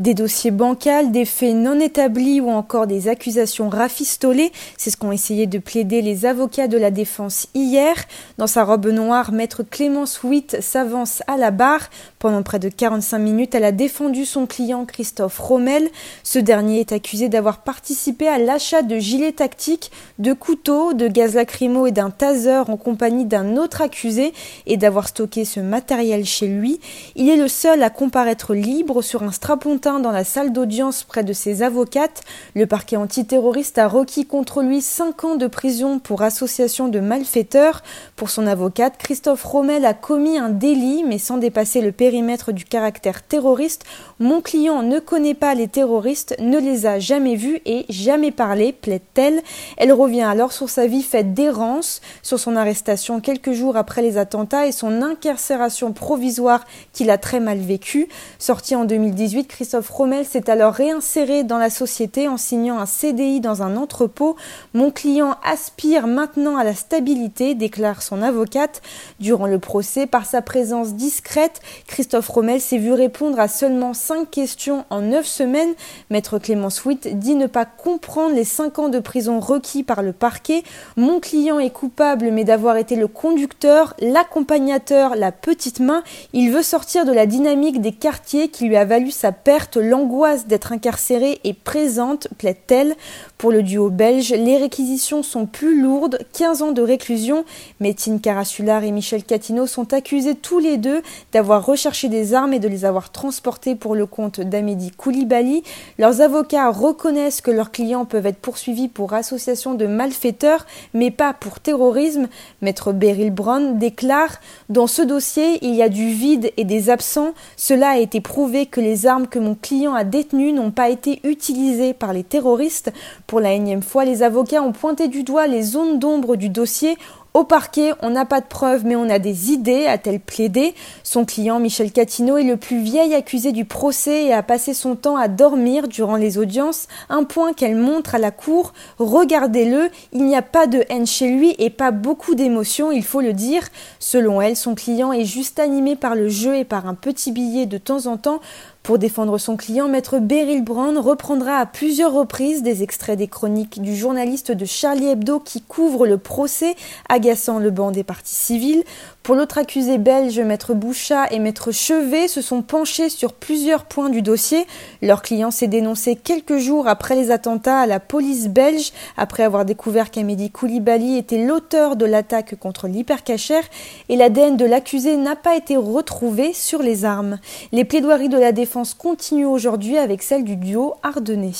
Des dossiers bancals, des faits non établis ou encore des accusations rafistolées, c'est ce qu'ont essayé de plaider les avocats de la défense hier. Dans sa robe noire, maître Clémence Witt s'avance à la barre. Pendant près de 45 minutes, elle a défendu son client Christophe Rommel. Ce dernier est accusé d'avoir participé à l'achat de gilets tactiques, de couteaux, de gaz lacrymo et d'un taser en compagnie d'un autre accusé et d'avoir stocké ce matériel chez lui. Il est le seul à comparaître libre sur un strapontin dans la salle d'audience près de ses avocates. Le parquet antiterroriste a requis contre lui 5 ans de prison pour association de malfaiteurs. Pour son avocate, Christophe Rommel a commis un délit, mais sans dépasser le périmètre du caractère terroriste. Mon client ne connaît pas les terroristes, ne les a jamais vus et jamais parlé, plaide-t-elle. Elle revient alors sur sa vie faite d'errance, sur son arrestation quelques jours après les attentats et son incarcération provisoire qu'il a très mal vécue. Sorti en 2018, Christophe Christophe Rommel s'est alors réinséré dans la société en signant un CDI dans un entrepôt. Mon client aspire maintenant à la stabilité, déclare son avocate. Durant le procès, par sa présence discrète, Christophe Rommel s'est vu répondre à seulement cinq questions en neuf semaines. Maître Clémence Witt dit ne pas comprendre les cinq ans de prison requis par le parquet. Mon client est coupable, mais d'avoir été le conducteur, l'accompagnateur, la petite main. Il veut sortir de la dynamique des quartiers qui lui a valu sa perte l'angoisse d'être incarcéré est présente, plaide-t-elle. Pour le duo belge, les réquisitions sont plus lourdes, 15 ans de réclusion. Métine Carassular et Michel Catino sont accusés tous les deux d'avoir recherché des armes et de les avoir transportées pour le compte d'Amédi Koulibaly. Leurs avocats reconnaissent que leurs clients peuvent être poursuivis pour association de malfaiteurs, mais pas pour terrorisme. Maître Beryl Brown déclare Dans ce dossier, il y a du vide et des absents. Cela a été prouvé que les armes que mon client a détenues n'ont pas été utilisées par les terroristes. Pour la énième fois, les avocats ont pointé du doigt les zones d'ombre du dossier au parquet, on n'a pas de preuves, mais on a des idées, a-t-elle plaidé. Son client, Michel Catino, est le plus vieil accusé du procès et a passé son temps à dormir durant les audiences, un point qu'elle montre à la cour. Regardez-le, il n'y a pas de haine chez lui et pas beaucoup d'émotions, il faut le dire. Selon elle, son client est juste animé par le jeu et par un petit billet de temps en temps. Pour défendre son client, maître Beryl Brown reprendra à plusieurs reprises des extraits des chroniques du journaliste de Charlie Hebdo qui couvre le procès, agaçant le banc des parties civiles. Pour l'autre accusé belge, maître Bouchat et maître Chevet se sont penchés sur plusieurs points du dossier. Leur client s'est dénoncé quelques jours après les attentats à la police belge, après avoir découvert qu'Amédi Koulibaly était l'auteur de l'attaque contre l'hypercachère et l'ADN de l'accusé n'a pas été retrouvé sur les armes. Les plaidoiries de la défense continuent aujourd'hui avec celle du duo ardennais.